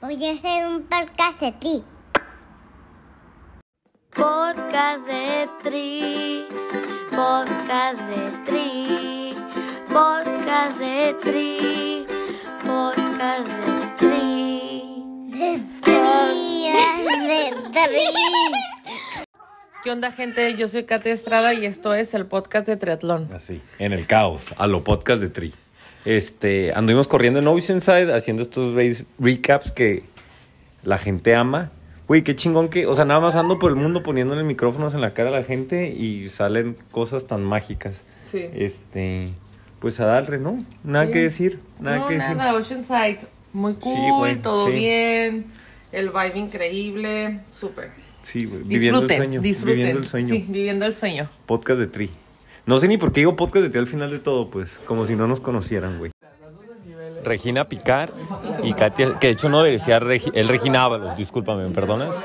Voy a hacer un podcast de ti. Podcast de Tri, podcast de Tri, podcast de Tri, podcast de Tri. De tri, de tri. ¿Qué onda, gente? Yo soy Katia Estrada y esto es el podcast de triatlón. Así, en el caos, a lo podcast de Tri. Este, anduvimos corriendo en Oceanside haciendo estos recaps que la gente ama. Güey, qué chingón que, o sea, nada más ando por el mundo poniéndole micrófonos en la cara a la gente y salen cosas tan mágicas. Sí. Este, pues a darle, ¿no? Nada Sí. que decir, nada no, que decir. nada, Oceanside. Muy cool, Sí, todo sí. bien. El vibe increíble, súper. Sí, güey, viviendo el sueño, disfruten. viviendo el sueño. Sí, viviendo el sueño. Podcast de Tri. No sé ni por qué digo podcast de Tri al final de todo, pues, como si no nos conocieran, güey. Regina Picar y Katia, que de hecho no decía Regi, el Regina Ábalos, discúlpame, ¿me perdonas?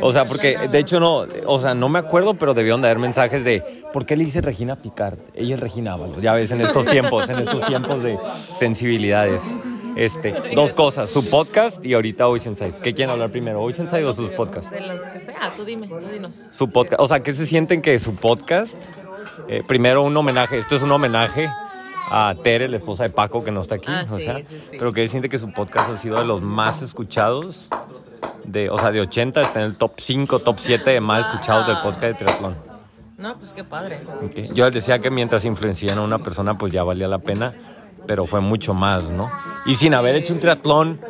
O sea, porque de hecho no, o sea, no me acuerdo, pero debieron de haber mensajes de ¿por qué le dice Regina Picar? Ella es Regina Ábalos, ya ves, en estos tiempos, en estos tiempos de sensibilidades. Este, dos cosas, su podcast y ahorita Oceanside. ¿Qué quieren hablar primero, Oceanside o sus podcasts? De los que sea, tú dime, tú dinos. su podcast, o sea, ¿qué se sienten que su podcast, eh, primero un homenaje, esto es un homenaje a Tere, la esposa de Paco, que no está aquí, Ah, o sí, sea, sí, sí. pero que siente que su podcast ha sido de los más escuchados, de, o sea, de 80, está en el top 5, top 7 de más escuchados del podcast de triatlón. No, pues qué padre. Yo les decía que mientras influencian a una persona, pues ya valía la pena, pero fue mucho más, ¿no? Y sin haber hecho un triatlón,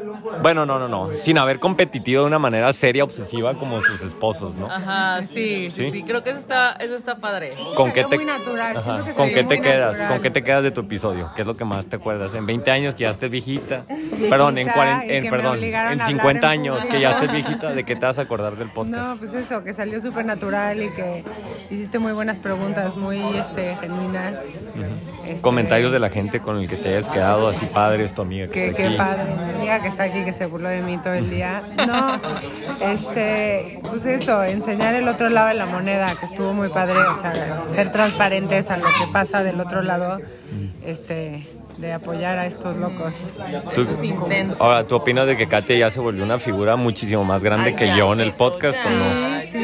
bueno, no, no, no, sin haber competitivo de una manera seria, obsesiva como sus esposos, ¿no? Ajá, sí, sí, ¿Sí? sí, creo que eso está, eso está padre. ¿Con qué te, muy natural, Ajá. siento que ¿Con qué te muy quedas? natural. ¿Con qué te quedas de tu episodio? ¿Qué es lo que más te acuerdas? En 20 años que ya estés viejita. perdón, en, Viejita, cuaren- y que en, me perdón, en a hablar 50 en años que ya estés viejita, ¿de qué te vas a acordar del podcast? No, pues eso, que salió súper natural y que hiciste muy buenas preguntas, muy este, genuinas. Este, Comentarios de la gente con el que te hayas quedado así padres, tu amiga que, Que, está qué padre, mi amiga que está aquí, que se burló de mí todo el día. No, este, pues esto, enseñar el otro lado de la moneda, que estuvo muy padre, o sea, ser transparentes a lo que pasa del otro lado, este, de apoyar a estos locos. Tú- Es intenso. ahora, ¿tú opinas de que Katia ya se volvió una figura muchísimo más grande Ay, que yo en el podcast o no? Sí,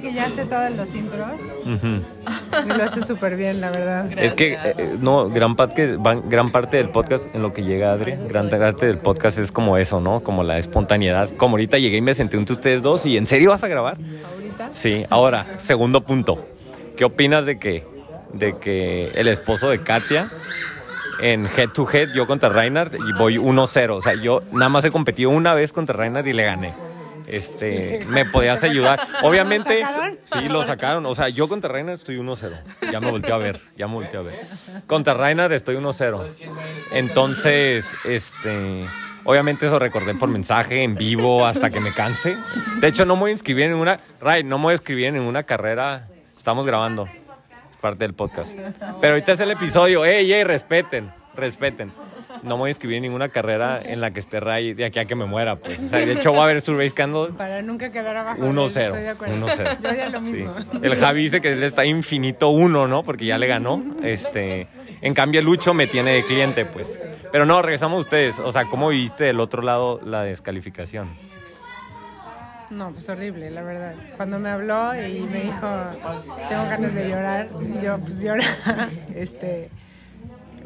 que ya hace todos los intros y lo hace súper bien, la verdad. Es que, eh, eh, no, gran parte, van- gran parte del podcast, en lo que llega Adri, gran parte del podcast es como eso, ¿no? Como la espontaneidad. Como ahorita llegué y me senté entre ustedes dos y ¿en serio vas a grabar? ¿Ahorita? Sí, ahora, segundo punto. ¿Qué opinas de que, de que el esposo de Katia en head to head, yo contra Reinhardt y voy 1-0? O sea, yo nada más he competido una vez contra Reinhardt y le gané. Este, me podías ayudar. Obviamente, ¿Lo sacaron? sí, lo sacaron. O sea, yo contra Reinhardt estoy 1-0. Ya me volteó a ver, ya me volteó a ver. Contra Reinhardt estoy 1-0. Entonces, este, obviamente eso recordé por mensaje, en vivo, hasta que me canse. De hecho, no me voy a inscribir en una, Ray, no me voy a inscribir en una carrera. Estamos grabando, es parte del podcast. Pero ahorita es el episodio. Ey, ey, respeten, respeten. No me voy a inscribir en ninguna carrera en la que esté Ray de aquí a que me muera, pues. O sea, de hecho, voy a ver Survey Scandal Para nunca quedar abajo. de él, 1-0. estoy de acuerdo. 1-0. Yo haría lo Sí. mismo. El Javi dice que él está infinito uno, ¿no? Porque ya le ganó. Este, en cambio, Lucho me tiene de cliente, pues. Pero no, regresamos a ustedes. O sea, ¿cómo viviste del otro lado la descalificación? No, pues horrible, la verdad. Cuando me habló y me dijo, tengo ganas de llorar, yo pues llora. Este,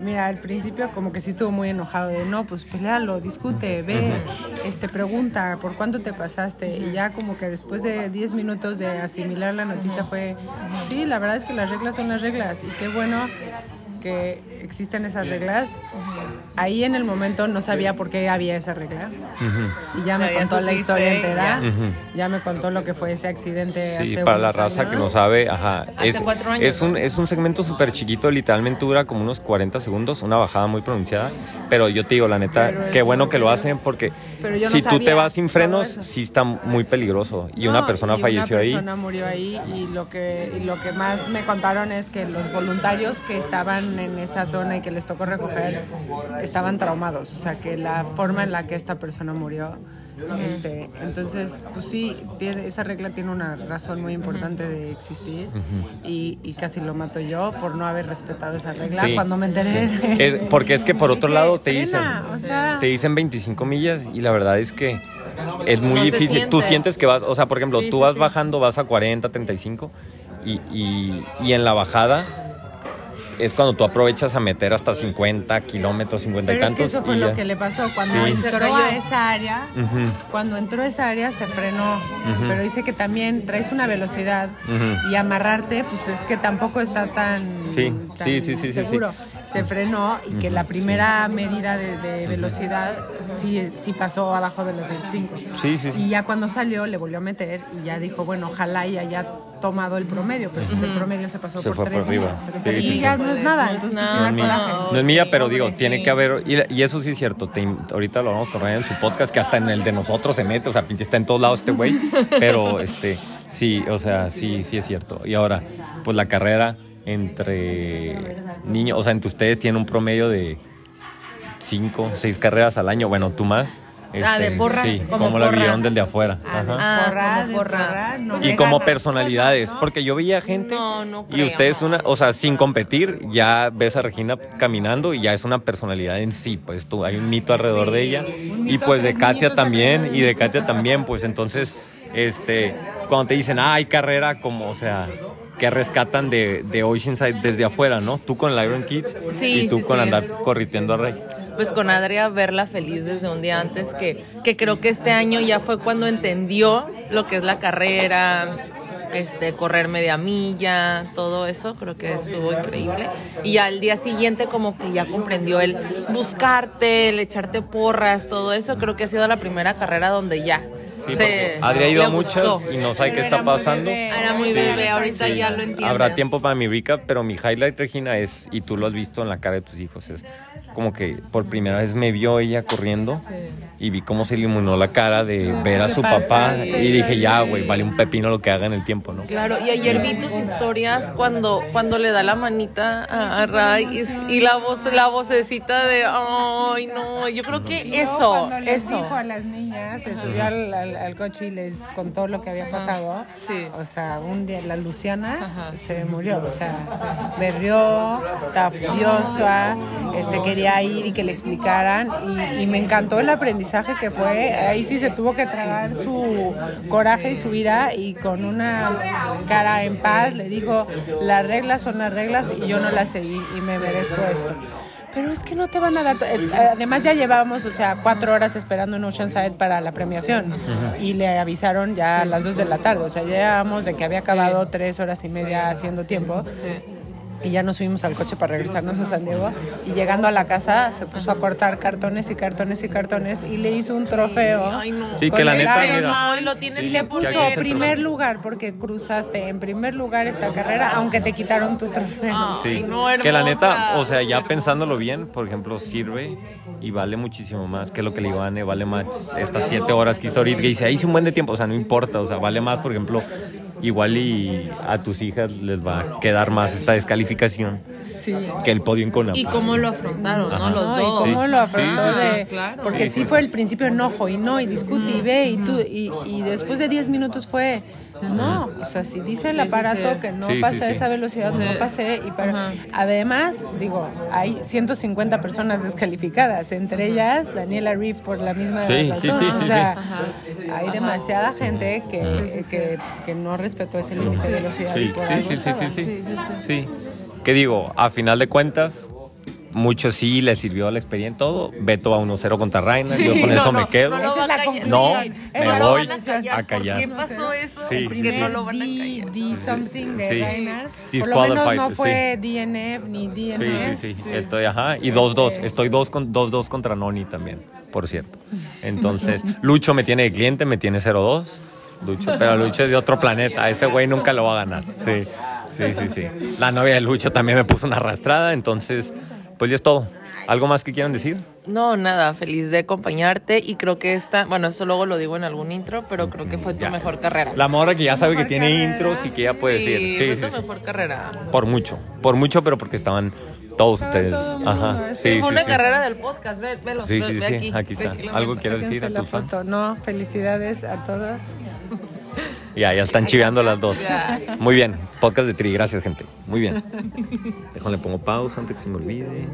mira, al principio como que sí estuvo muy enojado de, no, pues pelealo, discute, ve, este, pregunta, ¿por cuánto te pasaste? Y ya como que después de 10 minutos de asimilar la noticia fue, sí, la verdad es que las reglas son las reglas y qué bueno que existen esas reglas. Ahí en el momento no sabía por qué había esa regla. Y ya me Ya, ya contó la historia entera. ya. Ya me contó lo que fue ese accidente. Sí, hace para la raza años. que no sabe, ajá. Hace Es, cuatro años, es, un, es un segmento súper chiquito, literalmente dura como unos 40 segundos, una bajada muy pronunciada. Pero yo te digo, la neta, Pero qué bueno que lo hacen porque Pero yo no si tú te vas sin frenos, sí está muy peligroso. Y una No, persona y falleció una ahí. persona murió ahí y lo que y lo que más me contaron es que los voluntarios que estaban en esa zona y que les tocó recoger estaban traumados, o sea que la forma en la que esta persona murió Este, entonces, pues sí, tiene, esa regla tiene una razón muy importante de existir y, y casi lo mato yo por no haber respetado esa regla Sí, cuando me enteré. de- Es- porque es que por otro lado te dicen, "Frena", o sea, te dicen 25 millas y la verdad es que es muy No difícil. Tú siente. sientes que vas, o sea, por ejemplo, Sí, tú sí, vas sí. bajando, vas a 40, 35 y, y, y en la bajada es cuando tú aprovechas a meter hasta 50 kilómetros, 50 y Pero es que tantos. eso fue y lo ya. que le pasó cuando Sí. Entró a esa área. Cuando entró a esa área se frenó, pero dice que también traes una velocidad y amarrarte, pues es que tampoco está tan, Sí, tan sí, sí, sí, sí, seguro. Se frenó y que la primera medida de, de velocidad sí, sí pasó abajo de las 25. Sí, sí, sí. Y ya cuando salió le volvió a meter y ya dijo, bueno, ojalá y haya tomado el promedio, pero pues el promedio se pasó Se por fue por tres arriba. millas. Pero Sí, tres sí, sí. millas no es nada, No es entonces pues, No milla, coraje. no es milla, pero digo, tiene que haber, y, y eso sí es cierto, te- ahorita lo vamos a correr en su podcast, que hasta en el de nosotros se mete, o sea, pinche está en todos lados este güey, pero este, sí, o sea, sí, sí es cierto. Y ahora, pues la carrera entre niños, o sea, entre ustedes tienen un promedio de cinco, seis carreras al año, bueno, tú más. Ah, de porra, Sí, como como la porra. vieron del de afuera. Ah, Ajá. Ah, porra, como de porra. porra, no Y como personalidades, porque yo veía gente No, no y creo. ustedes una, o sea, sin competir, ya ves a Regina caminando y ya es una personalidad en sí, pues tú, hay un mito alrededor de ella y pues de Katia también y de Katia también, pues entonces, este, cuando te dicen, ah, hay carrera, como, o sea, que rescatan de, de Oceanside desde afuera, ¿no? Tú con el Iron Kids Sí, y tú sí, con sí. andar corriteando a Rey. Pues con Adria verla feliz desde un día antes, que, que creo que este año ya fue cuando entendió lo que es la carrera, este, correr media milla, todo eso, creo que estuvo increíble. Y al día siguiente como que ya comprendió el buscarte, el echarte porras, todo eso, creo que ha sido la primera carrera donde ya Sí, se Adri ha ido a muchas gustó. y no sabe qué está era muy pasando. bebé. Era muy Sí. bebé, ahorita ya lo entiende. Habrá tiempo para mi recap, pero mi highlight, Regina, es, y tú lo has visto en la cara de tus hijos, es como que por primera vez me vio ella corriendo y vi cómo se iluminó la cara de ver a su papá y dije, ya, güey, vale un pepino lo que haga en el tiempo, ¿no? Claro, y ayer vi tus historias cuando, cuando le da la manita a, a Ray y, la voz, la vocecita de ay no, yo creo que eso, cuando les eso. dijo a las niñas, se subió al, al- al coche y les contó lo que había pasado. Sí. O sea, un día la Luciana se murió, o sea, berrió, estaba furiosa, este, quería ir y que le explicaran y, y me encantó el aprendizaje que fue. Ahí sí se tuvo que tragar su coraje y su ira y con una cara en paz le dijo, las reglas son las reglas y yo no las seguí y me merezco esto. Pero es que no te van a dar. eh, Además, ya llevábamos, o sea, cuatro horas esperando en Oceanside para la premiación. Y le avisaron ya a las dos de la tarde. O sea, ya llevábamos de que había acabado tres horas y media haciendo tiempo. Y ya nos subimos al coche para regresarnos a San Diego. Y llegando a la casa, se puso a cortar cartones y cartones y cartones. Y le hizo un trofeo. Ay, no. Sí, que la neta, lo tienes Sí, que Le que puso el primer lugar porque cruzaste en primer lugar esta carrera, aunque te quitaron tu trofeo. Sí, Ay, no, que la neta, o sea, ya pensándolo bien, por ejemplo, sirve y vale muchísimo más que lo que le iban a vale más estas siete horas que hizo ahorita. Y dice, ahí hice un buen de tiempo, o sea, no importa, o sea, vale más, por ejemplo, igual y a tus hijas les va a quedar más esta descalificación que el podio en Conapa. Y cómo lo afrontaron, ¿no? Los No, y dos. cómo Sí, lo afrontó sí, sí, de- claro. porque Sí, sí, sí, fue sí. el principio enojo y no y discute y ve y tú y, y después de 10 minutos fue no, o sea, si dice el Sí, sí, aparato sí. que no Sí, sí, pasa sí. esa velocidad, Sí. no pasé y para Ajá. además, digo, hay 150 personas descalificadas, entre ellas Daniela Reef por la misma Sí, razón, sí, sí, o sea, sí. hay demasiada gente que, que, que no respetó ese límite de velocidad y Sí, por sí, algo sí, sí, sí, sí. Que digo, a final de cuentas, mucho sí le sirvió la experiencia, todo. Beto a 1-0 contra Reina, yo con no, eso no, me quedo. no lo la. No, me voy a callar. ¿Por qué pasó eso? Sí, ¿Por sí, sí. no lo van a callar? D something de Sí. Reinhardt. Por lo menos no sí. fue DNF ni Sí, DNF. sí, sí, Estoy, ajá. Y 2-2. Estoy 2 con 2-2 contra Noni también, por cierto. Entonces, Lucho me tiene de cliente, me tiene 0-2. Lucho, pero Lucho es de otro planeta. Ese güey nunca lo va a ganar. Sí, sí, sí, sí. La novia de Lucho también me puso una arrastrada. Entonces, pues ya es todo. ¿Algo más que quieran decir? No, nada, feliz de acompañarte y creo que esta, bueno, eso luego lo digo en algún intro, pero creo que fue tu Ya. mejor carrera. La mora que ya sabe que tiene intros y que ya puede sí, decir. fue Sí, tu sí, sí. mejor carrera. Por mucho, por mucho, pero porque estaban todos ustedes. Ajá. sí. Sí, fue sí, una sí. carrera del podcast, ve, velo, Sí, ve, sí, ve sí, aquí, aquí ve está. ¿Algo quieres decir a tus fans? foto. No, felicidades a todos. Ya, ya están chiveando las dos. Muy bien, podcast de Tri, gracias gente. Muy bien. Déjame le pongo pausa antes que se me olvide.